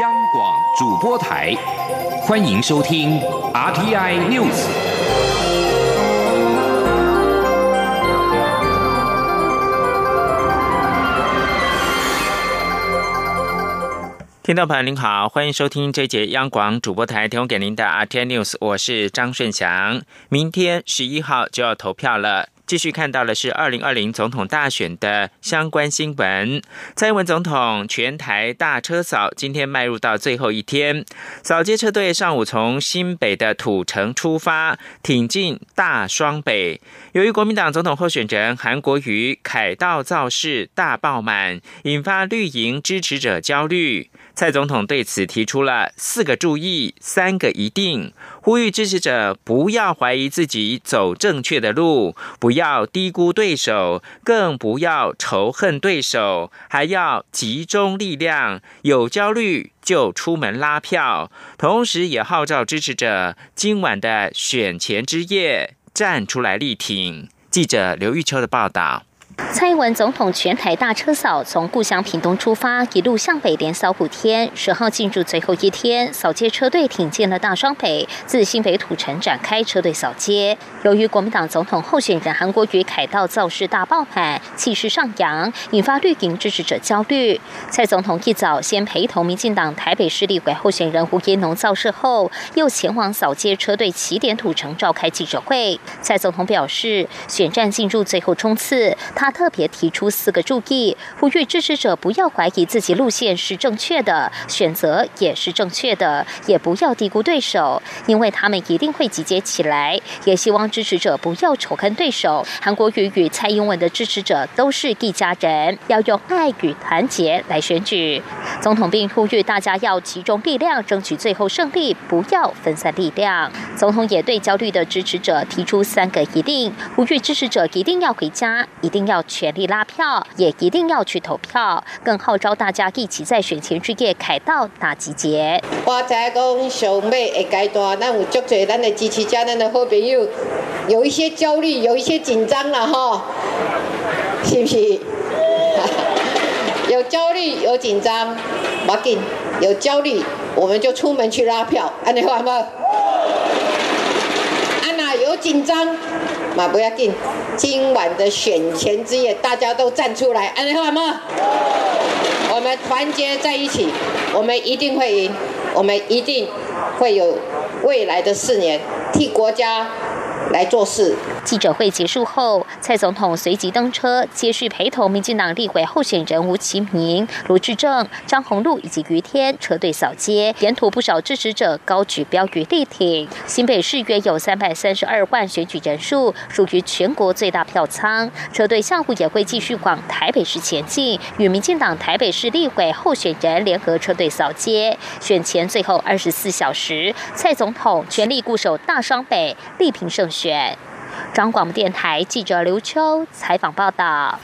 央广主播台，欢迎收听 RTI News。听众朋友您好，欢迎收听这节央广主播台提供给您的 RTI News，我是张顺祥。明天十一号就要投票了。继续看到的是二零二零总统大选的相关新闻。蔡英文总统全台大车扫今天迈入到最后一天，扫街车队上午从新北的土城出发，挺进大双北。由于国民党总统候选人韩国瑜凯道造势大爆满，引发绿营支持者焦虑。蔡总统对此提出了四个注意、三个一定，呼吁支持者不要怀疑自己走正确的路，不要低估对手，更不要仇恨对手，还要集中力量，有焦虑就出门拉票。同时，也号召支持者今晚的选前之夜站出来力挺。记者刘玉秋的报道。蔡英文总统全台大车扫，从故乡屏东出发，一路向北连扫五天。十号进入最后一天，扫街车队挺进了大双北，自新北土城展开车队扫街。由于国民党总统候选人韩国瑜凯道造势大爆满，气势上扬，引发绿营支持者焦虑。蔡总统一早先陪同民进党台北市立委候选人胡延农造势后，又前往扫街车队起点土城召开记者会。蔡总统表示，选战进入最后冲刺，他。他特别提出四个注意，呼吁支持者不要怀疑自己路线是正确的，选择也是正确的，也不要低估对手，因为他们一定会集结起来。也希望支持者不要仇恨对手。韩国瑜与蔡英文的支持者都是一家人，要用爱与团结来选举总统，并呼吁大家要集中力量争取最后胜利，不要分散力量。总统也对焦虑的支持者提出三个一定，呼吁支持者一定要回家，一定要。全力拉票，也一定要去投票，更号召大家一起在选前之夜凯道大集结。我在讲上尾的阶段，咱有足多咱的支持者，咱的好朋友，有一些焦虑，有一些紧张了哈，是不是？有焦虑，有紧张，马进，有焦虑，我们就出门去拉票，安尼好吗？安娜有紧张。马不要紧，今晚的选前之夜，大家都站出来，安好吗？我们团结在一起，我们一定会赢，我们一定会有未来的四年，替国家。来做事。记者会结束后，蔡总统随即登车，接续陪同民进党立委候选人吴其明、卢志正、张宏禄以及于天车队扫街，沿途不少支持者高举标语力挺。新北市约有三百三十二万选举人数，属于全国最大票仓。车队下午也会继续往台北市前进，与民进党台北市立委候选人联合车队扫街。选前最后二十四小时，蔡总统全力固守大双北，力拼胜。选，张广播电台记者刘秋采访报道。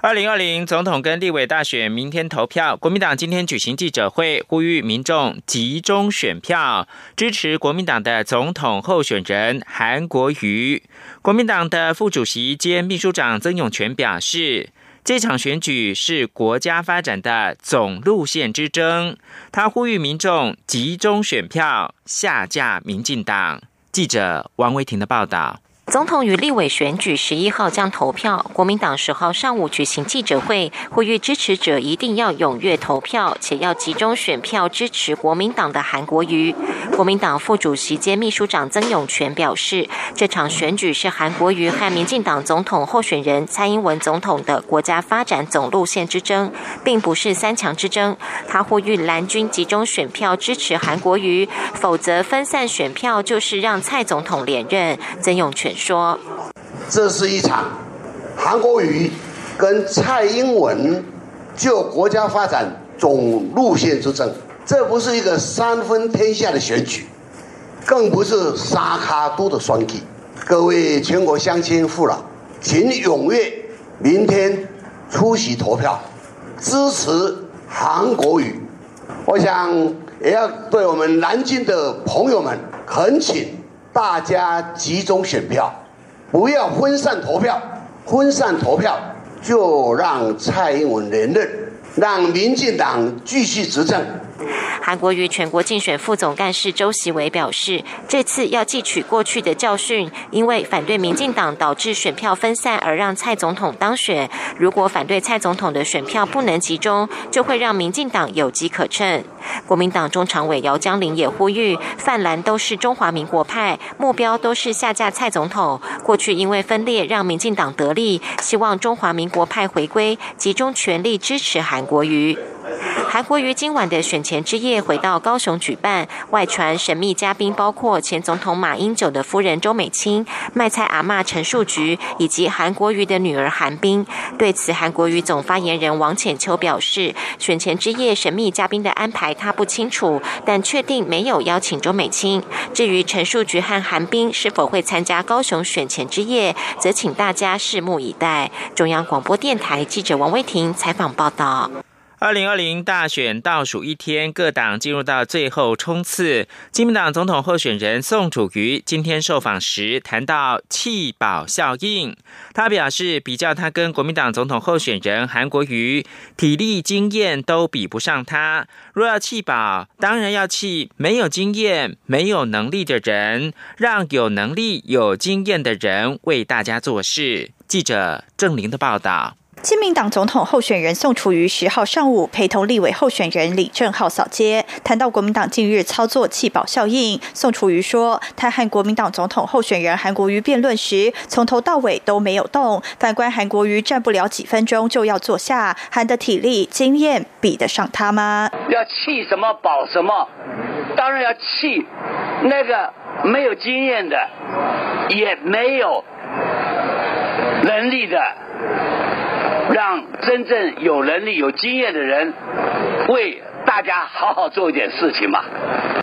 二零二零总统跟立委大选明天投票，国民党今天举行记者会，呼吁民众集中选票，支持国民党的总统候选人韩国瑜。国民党的副主席兼秘书长曾永权表示，这场选举是国家发展的总路线之争，他呼吁民众集中选票，下架民进党。记者王维婷的报道。总统与立委选举十一号将投票，国民党十号上午举行记者会，呼吁支持者一定要踊跃投票，且要集中选票支持国民党的韩国瑜。国民党副主席兼秘书长曾永权表示，这场选举是韩国瑜和民进党总统候选人蔡英文总统的国家发展总路线之争，并不是三强之争。他呼吁蓝军集中选票支持韩国瑜，否则分散选票就是让蔡总统连任。曾永权。说，这是一场韩国瑜跟蔡英文就国家发展总路线之争，这不是一个三分天下的选举，更不是沙卡都的双击。各位全国乡亲父老，请踊跃明天出席投票，支持韩国瑜。我想也要对我们南京的朋友们恳请。大家集中选票，不要分散投票。分散投票就让蔡英文连任，让民进党继续执政。韩国瑜全国竞选副总干事周习伟表示，这次要汲取过去的教训，因为反对民进党导致选票分散而让蔡总统当选。如果反对蔡总统的选票不能集中，就会让民进党有机可乘。国民党中常委姚江林也呼吁，泛蓝都是中华民国派，目标都是下架蔡总统。过去因为分裂让民进党得利，希望中华民国派回归，集中全力支持韩国瑜。韩国瑜今晚的选前之夜夜回到高雄举办，外传神秘嘉宾包括前总统马英九的夫人周美青、卖菜阿嬷陈树菊以及韩国瑜的女儿韩冰。对此，韩国瑜总发言人王浅秋表示，选前之夜神秘嘉宾的安排他不清楚，但确定没有邀请周美青。至于陈树菊和韩冰是否会参加高雄选前之夜，则请大家拭目以待。中央广播电台记者王威婷采访报道。二零二零大选倒数一天，各党进入到最后冲刺。基民党总统候选人宋楚瑜今天受访时谈到弃保效应，他表示，比较他跟国民党总统候选人韩国瑜，体力经验都比不上他。若要弃保，当然要弃没有经验、没有能力的人，让有能力、有经验的人为大家做事。记者郑玲的报道。亲民党总统候选人宋楚瑜十号上午陪同立委候选人李正浩扫街，谈到国民党近日操作弃保效应，宋楚瑜说，他和国民党总统候选人韩国瑜辩论时，从头到尾都没有动。反观韩国瑜站不了几分钟就要坐下，韩的体力经验比得上他吗？要弃什么保什么？当然要弃那个没有经验的，也没有能力的。让真正有能力、有经验的人为大家好好做一点事情嘛。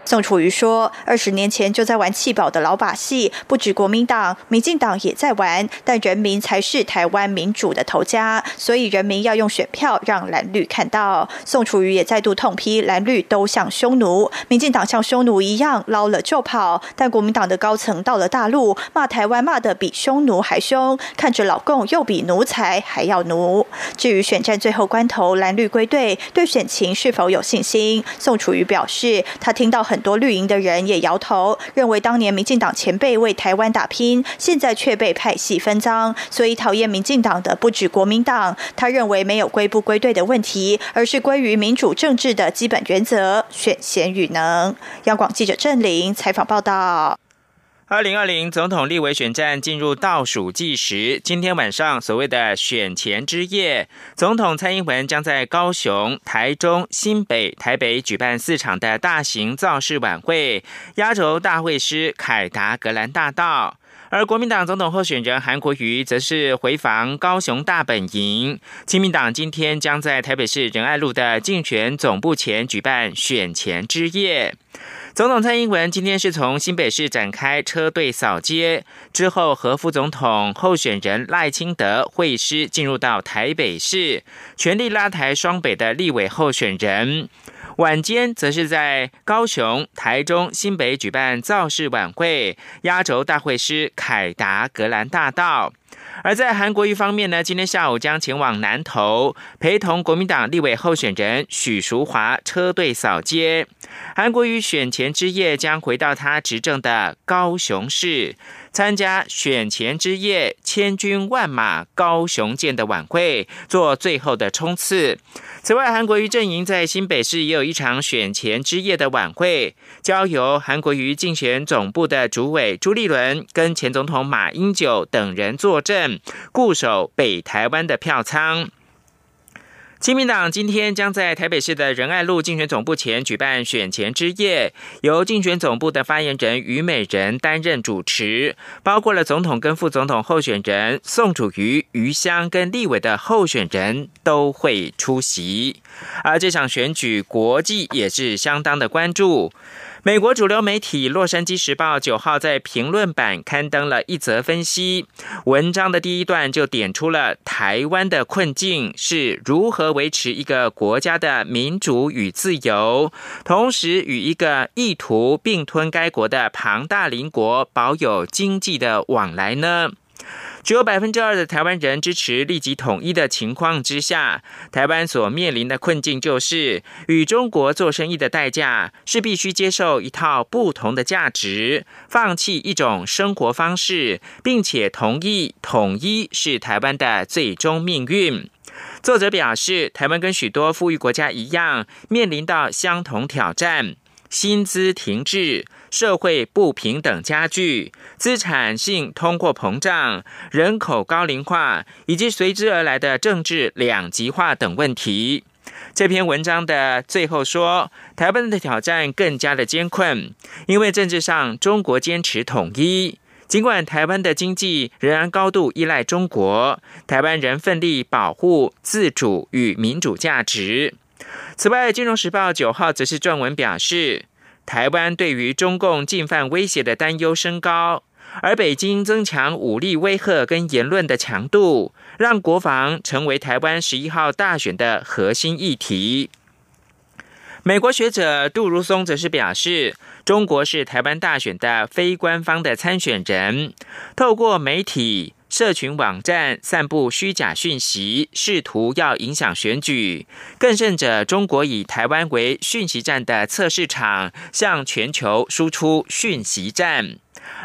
宋楚瑜说：“二十年前就在玩弃保的老把戏，不止国民党、民进党也在玩，但人民才是台湾民主的头家，所以人民要用选票让蓝绿看到。”宋楚瑜也再度痛批蓝绿都像匈奴，民进党像匈奴一样捞了就跑，但国民党的高层到了大陆骂台湾骂得比匈奴还凶，看着老共又比奴才还要奴。至于选战最后关头蓝绿归队，对选情是否有信信心？宋楚瑜表示，他听到很。很多绿营的人也摇头，认为当年民进党前辈为台湾打拼，现在却被派系分赃，所以讨厌民进党的不止国民党。他认为没有归不归队的问题，而是归于民主政治的基本原则：选贤与能。央广记者郑玲采访报道。二零二零总统立委选战进入倒数计时，今天晚上所谓的选前之夜，总统蔡英文将在高雄、台中、新北、台北举办四场的大型造势晚会，压轴大会师凯达格兰大道。而国民党总统候选人韩国瑜则是回访高雄大本营，亲民党今天将在台北市仁爱路的竞选总部前举办选前之夜。总统蔡英文今天是从新北市展开车队扫街，之后和副总统候选人赖清德会师，进入到台北市，全力拉抬双北的立委候选人。晚间则是在高雄、台中、新北举办造势晚会，压轴大会师凯达格兰大道。而在韩国瑜方面呢，今天下午将前往南投，陪同国民党立委候选人许淑华车队扫街。韩国瑜选前之夜将回到他执政的高雄市，参加选前之夜千军万马高雄见的晚会，做最后的冲刺。此外，韩国瑜阵营在新北市也有一场选前之夜的晚会，交由韩国瑜竞选总部的主委朱立伦跟前总统马英九等人坐镇，固守北台湾的票仓。亲民党今天将在台北市的仁爱路竞选总部前举办选前之夜，由竞选总部的发言人于美人担任主持，包括了总统跟副总统候选人宋楚瑜、余香跟立委的候选人都会出席。而这场选举，国际也是相当的关注。美国主流媒体《洛杉矶时报》九号在评论版刊登了一则分析文章的第一段，就点出了台湾的困境是如何维持一个国家的民主与自由，同时与一个意图并吞该国的庞大邻国保有经济的往来呢？只有百分之二的台湾人支持立即统一的情况之下，台湾所面临的困境就是与中国做生意的代价是必须接受一套不同的价值，放弃一种生活方式，并且同意统一是台湾的最终命运。作者表示，台湾跟许多富裕国家一样，面临到相同挑战：薪资停滞。社会不平等加剧，资产性通货膨胀，人口高龄化，以及随之而来的政治两极化等问题。这篇文章的最后说，台湾的挑战更加的艰困，因为政治上中国坚持统一，尽管台湾的经济仍然高度依赖中国，台湾人奋力保护自主与民主价值。此外，《金融时报》九号则是撰文表示。台湾对于中共进犯威胁的担忧升高，而北京增强武力威吓跟言论的强度，让国防成为台湾十一号大选的核心议题。美国学者杜如松则是表示，中国是台湾大选的非官方的参选人，透过媒体。社群网站散布虚假讯息，试图要影响选举。更甚者，中国以台湾为讯息站的测试场，向全球输出讯息战。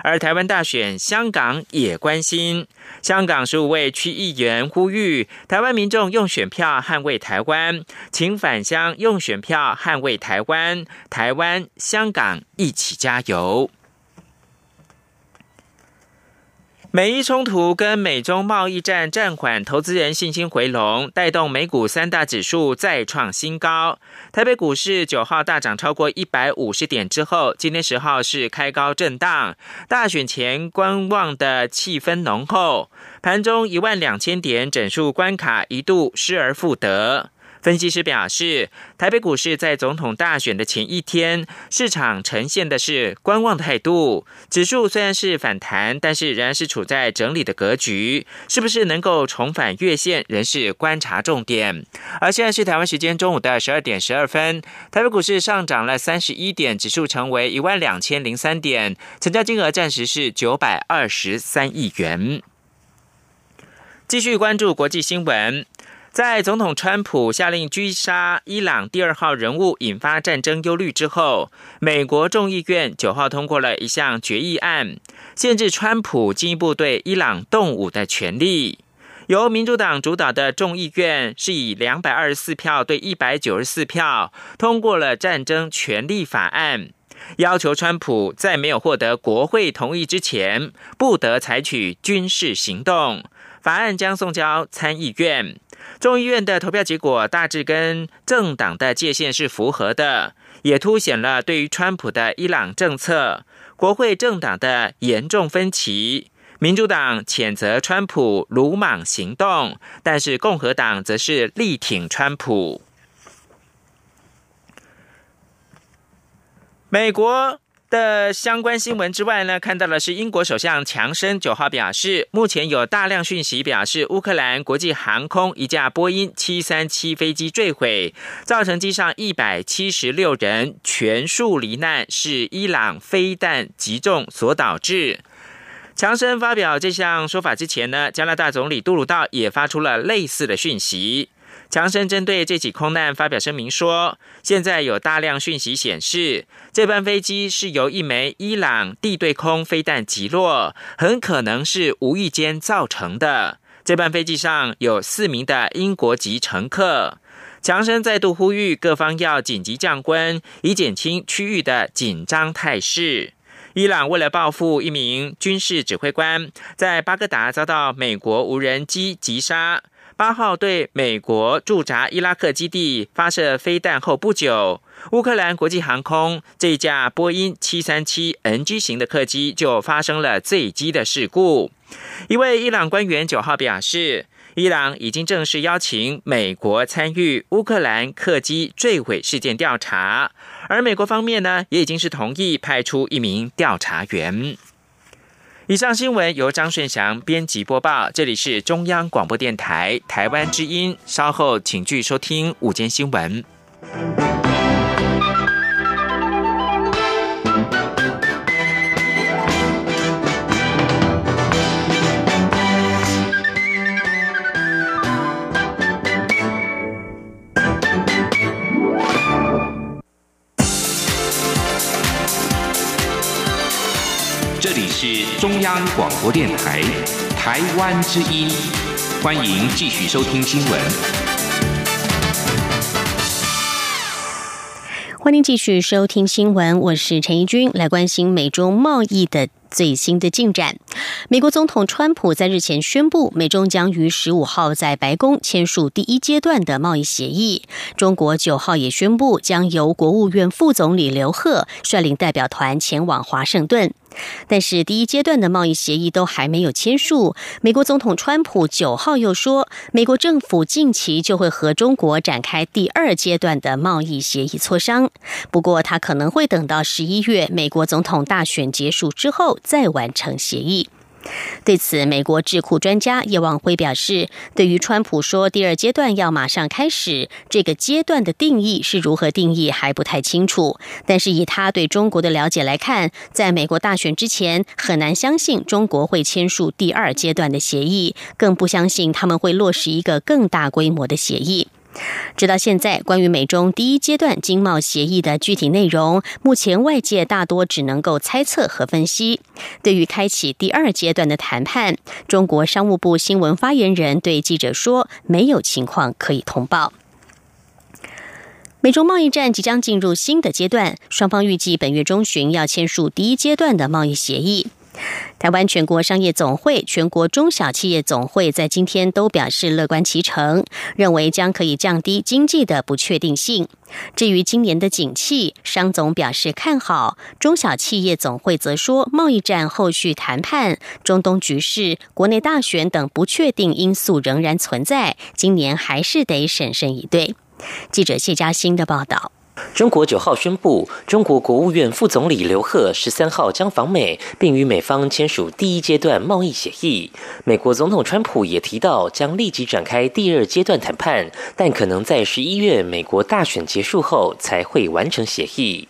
而台湾大选，香港也关心。香港十五位区议员呼吁台湾民众用选票捍卫台湾，请返乡用选票捍卫台湾。台湾、香港一起加油。美伊冲突跟美中贸易战暂缓，投资人信心回笼，带动美股三大指数再创新高。台北股市九号大涨超过一百五十点之后，今天十号是开高震荡。大选前观望的气氛浓厚，盘中一万两千点整数关卡一度失而复得。分析师表示，台北股市在总统大选的前一天，市场呈现的是观望态度。指数虽然是反弹，但是仍然是处在整理的格局。是不是能够重返月线，仍是观察重点。而现在是台湾时间中午的十二点十二分，台北股市上涨了三十一点，指数成为一万两千零三点，成交金额暂时是九百二十三亿元。继续关注国际新闻。在总统川普下令狙杀伊朗第二号人物，引发战争忧虑之后，美国众议院九号通过了一项决议案，限制川普进一步对伊朗动武的权利。由民主党主导的众议院是以两百二十四票对一百九十四票通过了战争权利法案，要求川普在没有获得国会同意之前，不得采取军事行动。法案将送交参议院。众议院的投票结果大致跟政党的界限是符合的，也凸显了对于川普的伊朗政策，国会政党的严重分歧。民主党谴责川普鲁莽行动，但是共和党则是力挺川普。美国。的相关新闻之外呢，看到的是英国首相强生九号表示，目前有大量讯息表示，乌克兰国际航空一架波音七三七飞机坠毁，造成机上一百七十六人全数罹难，是伊朗飞弹击中所导致。强生发表这项说法之前呢，加拿大总理杜鲁道也发出了类似的讯息。强生针对这起空难发表声明说：“现在有大量讯息显示，这班飞机是由一枚伊朗地对空飞弹击落，很可能是无意间造成的。这班飞机上有四名的英国籍乘客。”强生再度呼吁各方要紧急降温，以减轻区域的紧张态势。伊朗为了报复一名军事指挥官，在巴格达遭到美国无人机击杀。八号对美国驻扎伊拉克基地发射飞弹后不久，乌克兰国际航空这架波音七三七 NG 型的客机就发生了坠机的事故。一位伊朗官员九号表示，伊朗已经正式邀请美国参与乌克兰客机坠毁事件调查，而美国方面呢，也已经是同意派出一名调查员。以上新闻由张顺祥编辑播报，这里是中央广播电台台湾之音。稍后请继续收听午间新闻。是中央广播电台台湾之音，欢迎继续收听新闻。欢迎继续收听新闻，我是陈怡君，来关心美中贸易的。最新的进展，美国总统川普在日前宣布，美中将于十五号在白宫签署第一阶段的贸易协议。中国九号也宣布，将由国务院副总理刘鹤率领代表团前往华盛顿。但是，第一阶段的贸易协议都还没有签署。美国总统川普九号又说，美国政府近期就会和中国展开第二阶段的贸易协议磋商。不过，他可能会等到十一月美国总统大选结束之后再完成协议。对此，美国智库专家叶望辉表示，对于川普说第二阶段要马上开始，这个阶段的定义是如何定义还不太清楚。但是以他对中国的了解来看，在美国大选之前，很难相信中国会签署第二阶段的协议，更不相信他们会落实一个更大规模的协议。直到现在，关于美中第一阶段经贸协议的具体内容，目前外界大多只能够猜测和分析。对于开启第二阶段的谈判，中国商务部新闻发言人对记者说：“没有情况可以通报。”美中贸易战即将进入新的阶段，双方预计本月中旬要签署第一阶段的贸易协议。台湾全国商业总会、全国中小企业总会在今天都表示乐观其成，认为将可以降低经济的不确定性。至于今年的景气，商总表示看好，中小企业总会则说，贸易战后续谈判、中东局势、国内大选等不确定因素仍然存在，今年还是得审慎以对。记者谢嘉欣的报道。中国九号宣布，中国国务院副总理刘鹤十三号将访美，并与美方签署第一阶段贸易协议。美国总统川普也提到，将立即展开第二阶段谈判，但可能在十一月美国大选结束后才会完成协议。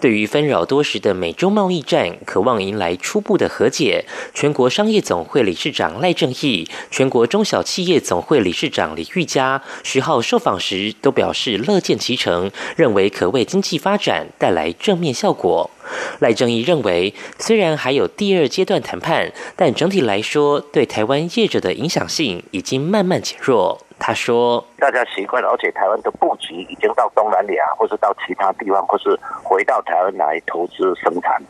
对于纷扰多时的美洲贸易战，渴望迎来初步的和解。全国商业总会理事长赖正义、全国中小企业总会理事长李玉佳十号受访时都表示乐见其成，认为可为经济发展带来正面效果。赖正义认为，虽然还有第二阶段谈判，但整体来说，对台湾业者的影响性已经慢慢减弱。他说：“大家习惯了，而且台湾的布局已经到东南亚，或是到其他地方，或是回到台湾来投资生产，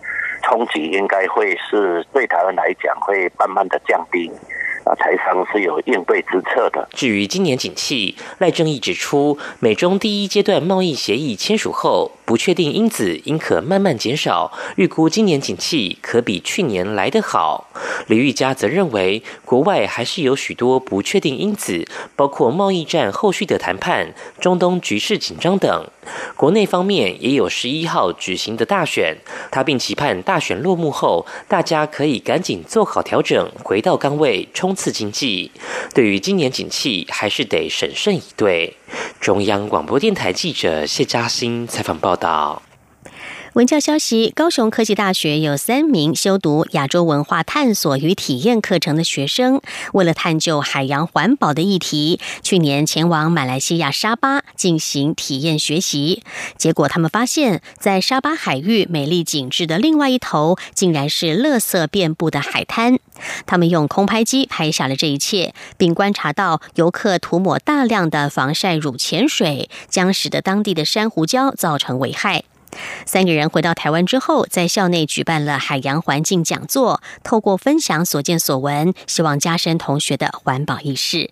冲击应该会是对台湾来讲会慢慢的降低。”啊，财商是有应对之策的。至于今年景气，赖正义指出，美中第一阶段贸易协议签署后，不确定因子应可慢慢减少，预估今年景气可比去年来得好。李玉佳则认为，国外还是有许多不确定因子，包括贸易战后续的谈判、中东局势紧张等。国内方面也有十一号举行的大选，他并期盼大选落幕后，大家可以赶紧做好调整，回到岗位冲。刺经济，对于今年景气还是得审慎以对。中央广播电台记者谢嘉欣采访报道。文教消息：高雄科技大学有三名修读亚洲文化探索与体验课程的学生，为了探究海洋环保的议题，去年前往马来西亚沙巴进行体验学习。结果，他们发现，在沙巴海域美丽景致的另外一头，竟然是垃圾遍布的海滩。他们用空拍机拍下了这一切，并观察到游客涂抹大量的防晒乳潜水，将使得当地的珊瑚礁造成危害。三个人回到台湾之后，在校内举办了海洋环境讲座，透过分享所见所闻，希望加深同学的环保意识。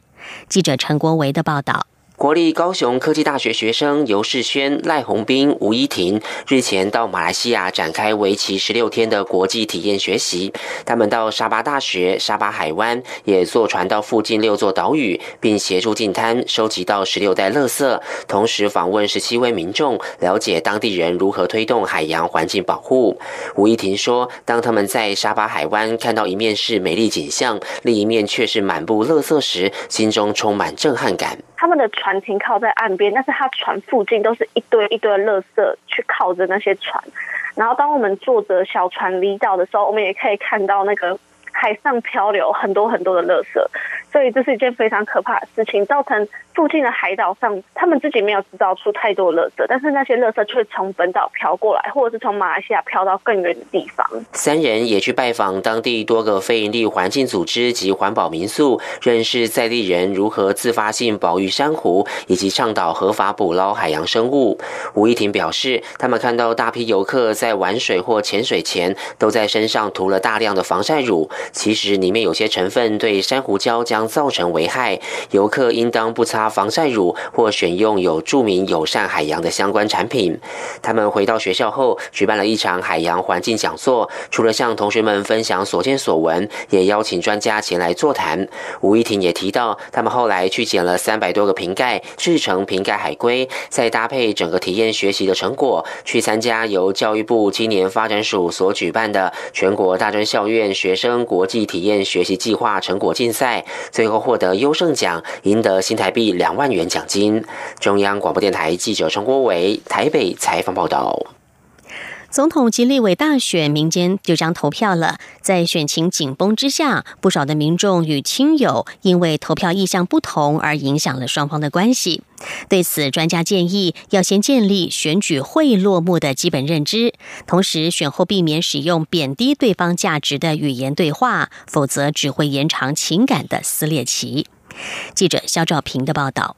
记者陈国维的报道。国立高雄科技大学学生尤世轩、赖宏斌、吴依婷日前到马来西亚展开为期十六天的国际体验学习。他们到沙巴大学、沙巴海湾，也坐船到附近六座岛屿，并协助进滩收集到十六袋垃圾，同时访问十七位民众，了解当地人如何推动海洋环境保护。吴依婷说：“当他们在沙巴海湾看到一面是美丽景象，另一面却是满布垃圾时，心中充满震撼感。”他们的船停靠在岸边，但是他船附近都是一堆一堆的垃圾，去靠着那些船。然后当我们坐着小船离岛的时候，我们也可以看到那个海上漂流很多很多的垃圾，所以这是一件非常可怕的事情，造成附近的海岛上他们自己没有制造出太多垃圾，但是那些垃圾却从本岛飘过来，或者是从马来西亚飘到更远的地方。三人也去拜访当地多个非营利环境组织及环保民宿，认识在地人如何自发性保育珊瑚，以及倡导合法捕捞海洋生物。吴依婷表示，他们看到大批游客在玩水或潜水前都在身上涂了大量的防晒乳，其实里面有些成分对珊瑚礁将造成危害，游客应当不擦防晒乳或选用有著名友善海洋的相关产品。他们回到学校后，举办了一场海洋环境讲座，除了向同学们分享所见所闻，也邀请专家前来座谈。吴一婷也提到，他们后来去捡了三百多个瓶盖，制成瓶盖海龟，再搭配整个体验学习的成果，去参加由教育部青年发展署所举办的全国大专校院学生国际体验学习计划成果竞赛，最后获得优胜奖，赢得新台币两万元奖金。中央广播电台记者陈国伟台北采访报道。总统及立委大选，民间就将投票了。在选情紧绷之下，不少的民众与亲友因为投票意向不同而影响了双方的关系。对此，专家建议要先建立选举会落幕的基本认知，同时选后避免使用贬低对方价值的语言对话，否则只会延长情感的撕裂期。记者肖兆平的报道。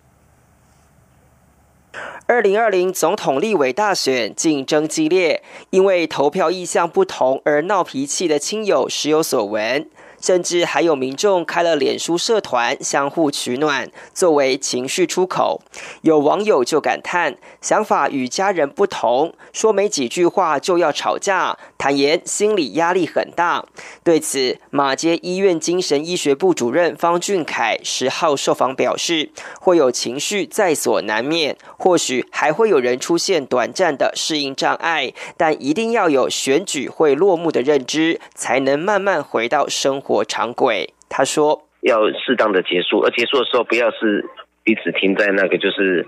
二零二零总统立委大选竞争激烈，因为投票意向不同而闹脾气的亲友时有所闻。甚至还有民众开了脸书社团，相互取暖，作为情绪出口。有网友就感叹，想法与家人不同，说没几句话就要吵架，坦言心理压力很大。对此，马街医院精神医学部主任方俊凯十号受访表示，会有情绪在所难免，或许还会有人出现短暂的适应障碍，但一定要有选举会落幕的认知，才能慢慢回到生。活我常轨，他说要适当的结束，而结束的时候不要是彼此停在那个就是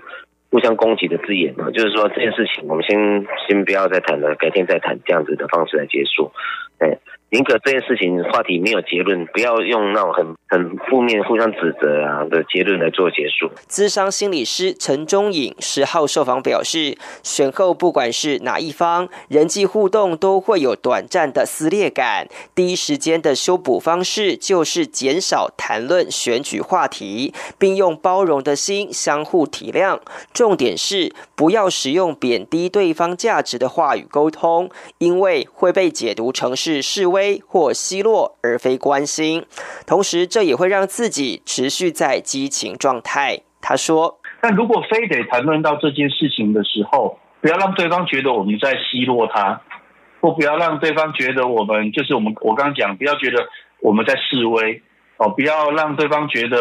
互相攻击的字眼嘛，就是说这件事情我们先先不要再谈了，改天再谈这样子的方式来结束，哎。宁可这件事情话题没有结论，不要用那种很很负面、互相指责啊的结论来做结束。资商心理师陈忠颖十号受访表示，选后不管是哪一方，人际互动都会有短暂的撕裂感。第一时间的修补方式就是减少谈论选举话题，并用包容的心相互体谅。重点是不要使用贬低对方价值的话语沟通，因为会被解读成是示威。或奚落，而非关心。同时，这也会让自己持续在激情状态。他说：“但如果非得谈论到这件事情的时候，不要让对方觉得我们在奚落他，或不要让对方觉得我们就是我们。我刚刚讲，不要觉得我们在示威哦，不要让对方觉得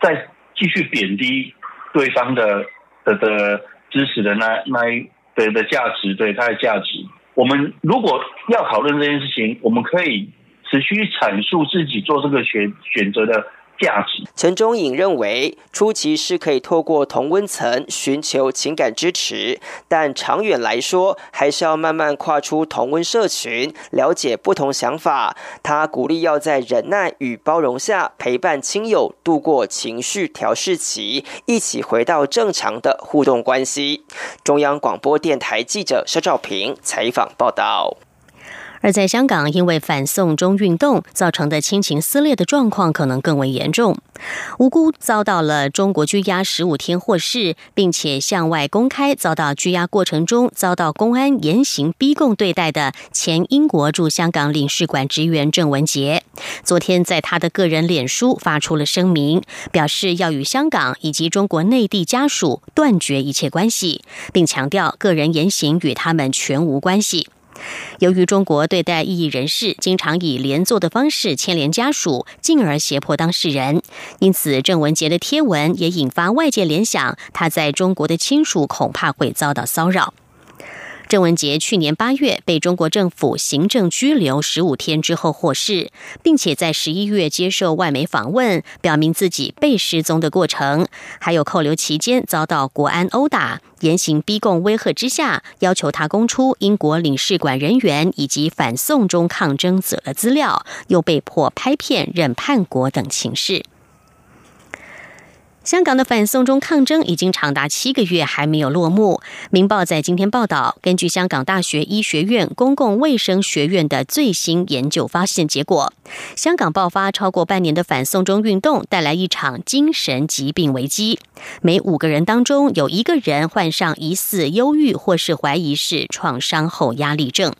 在继续贬低对方的的的支持的那那一的的价值，对他的价值。”我们如果要讨论这件事情，我们可以持续阐述自己做这个选选择的。价值。陈忠颖认为，初期是可以透过同温层寻求情感支持，但长远来说，还是要慢慢跨出同温社群，了解不同想法。他鼓励要在忍耐与包容下陪伴亲友度过情绪调试期，一起回到正常的互动关系。中央广播电台记者肖兆平采访报道。而在香港，因为反送中运动造成的亲情撕裂的状况可能更为严重。无辜遭到了中国拘押十五天获释，并且向外公开遭到拘押过程中遭到公安严刑逼供对待的前英国驻香港领事馆职员郑文杰，昨天在他的个人脸书发出了声明，表示要与香港以及中国内地家属断绝一切关系，并强调个人言行与他们全无关系。由于中国对待异议人士经常以连坐的方式牵连家属，进而胁迫当事人，因此郑文杰的贴文也引发外界联想，他在中国的亲属恐怕会遭到骚扰。郑文杰去年八月被中国政府行政拘留十五天之后获释，并且在十一月接受外媒访问，表明自己被失踪的过程。还有扣留期间遭到国安殴打、严刑逼供、威吓之下，要求他供出英国领事馆人员以及反送中抗争者的资料，又被迫拍片认叛国等情事。香港的反送中抗争已经长达七个月，还没有落幕。《明报》在今天报道，根据香港大学医学院公共卫生学院的最新研究发现结果，香港爆发超过半年的反送中运动，带来一场精神疾病危机。每五个人当中有一个人患上疑似忧郁或是怀疑是创伤后压力症。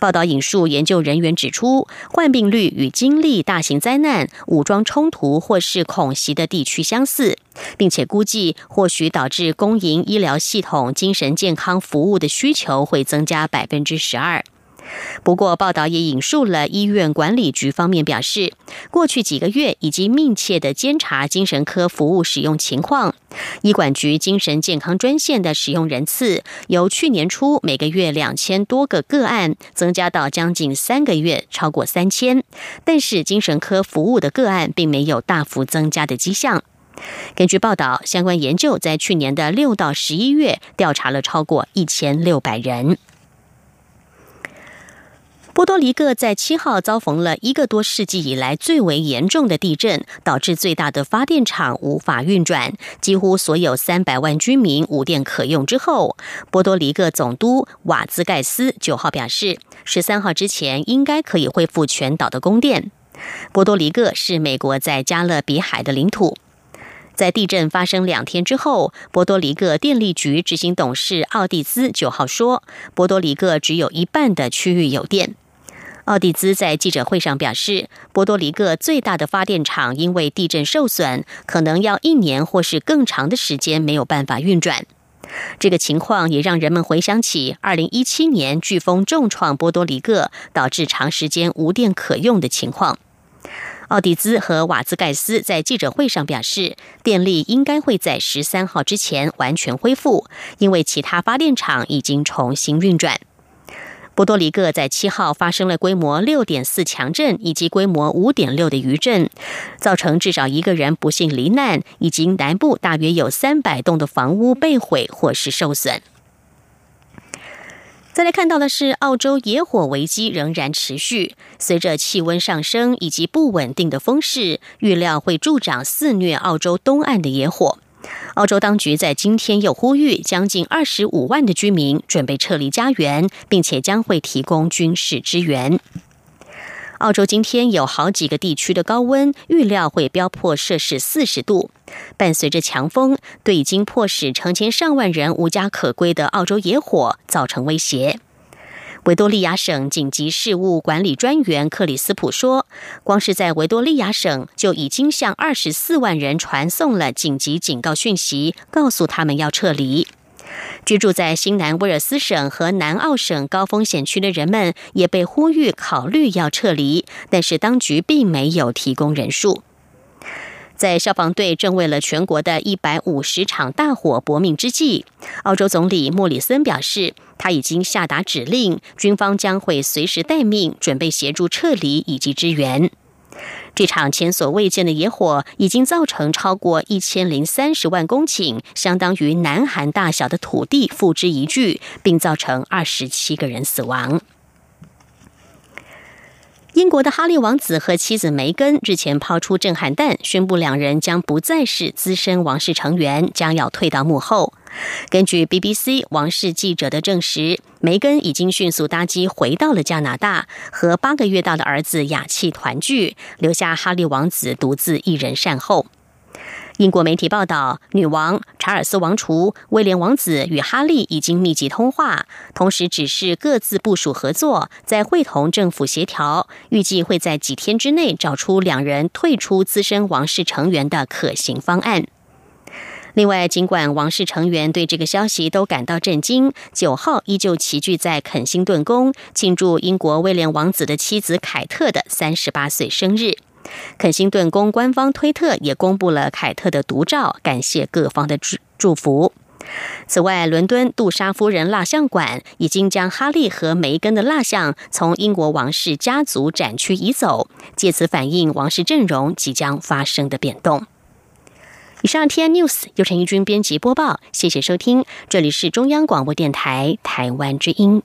报道引述研究人员指出，患病率与经历大型灾难、武装冲突或是恐袭的地区相似，并且估计或许导致公营医疗系统精神健康服务的需求会增加百分之十二。不过，报道也引述了医院管理局方面表示，过去几个月已经密切的监察精神科服务使用情况。医管局精神健康专线的使用人次由去年初每个月两千多个个案，增加到将近三个月超过三千，但是精神科服务的个案并没有大幅增加的迹象。根据报道，相关研究在去年的六到十一月调查了超过一千六百人。波多黎各在七号遭逢了一个多世纪以来最为严重的地震，导致最大的发电厂无法运转，几乎所有三百万居民无电可用。之后，波多黎各总督瓦兹盖斯九号表示，十三号之前应该可以恢复全岛的供电。波多黎各是美国在加勒比海的领土。在地震发生两天之后，波多黎各电力局执行董事奥蒂兹九号说，波多黎各只有一半的区域有电。奥蒂兹在记者会上表示，波多黎各最大的发电厂因为地震受损，可能要一年或是更长的时间没有办法运转。这个情况也让人们回想起2017年飓风重创波多黎各，导致长时间无电可用的情况。奥迪兹和瓦兹盖斯在记者会上表示，电力应该会在十三号之前完全恢复，因为其他发电厂已经重新运转。波多黎各在七号发生了规模六点四强震以及规模五点六的余震，造成至少一个人不幸罹难，以及南部大约有三百栋的房屋被毁或是受损。再来看到的是，澳洲野火危机仍然持续，随着气温上升以及不稳定的风势，预料会助长肆虐澳洲东岸的野火。澳洲当局在今天又呼吁，将近二十五万的居民准备撤离家园，并且将会提供军事支援。澳洲今天有好几个地区的高温预料会飙破摄氏四十度，伴随着强风，对已经迫使成千上万人无家可归的澳洲野火造成威胁。维多利亚省紧急事务管理专员克里斯普说：“光是在维多利亚省，就已经向二十四万人传送了紧急警告讯息，告诉他们要撤离。居住在新南威尔斯省和南澳省高风险区的人们也被呼吁考虑要撤离，但是当局并没有提供人数。”在消防队正为了全国的一百五十场大火搏命之际，澳洲总理莫里森表示，他已经下达指令，军方将会随时待命，准备协助撤离以及支援。这场前所未见的野火已经造成超过一千零三十万公顷，相当于南韩大小的土地付之一炬，并造成二十七个人死亡。英国的哈利王子和妻子梅根日前抛出震撼弹，宣布两人将不再是资深王室成员，将要退到幕后。根据 BBC 王室记者的证实，梅根已经迅速搭机回到了加拿大，和八个月大的儿子雅契团聚，留下哈利王子独自一人善后。英国媒体报道，女王查尔斯王储、威廉王子与哈利已经密集通话，同时指示各自部署合作，在会同政府协调，预计会在几天之内找出两人退出资深王室成员的可行方案。另外，尽管王室成员对这个消息都感到震惊，九号依旧齐聚在肯辛顿宫庆祝英国威廉王子的妻子凯特的三十八岁生日。肯辛顿宫官方推特也公布了凯特的独照，感谢各方的祝祝福。此外，伦敦杜莎夫人蜡像馆已经将哈利和梅根的蜡像从英国王室家族展区移走，借此反映王室阵容即将发生的变动。以上 T N News 由陈义军编辑播报，谢谢收听，这里是中央广播电台台湾之音。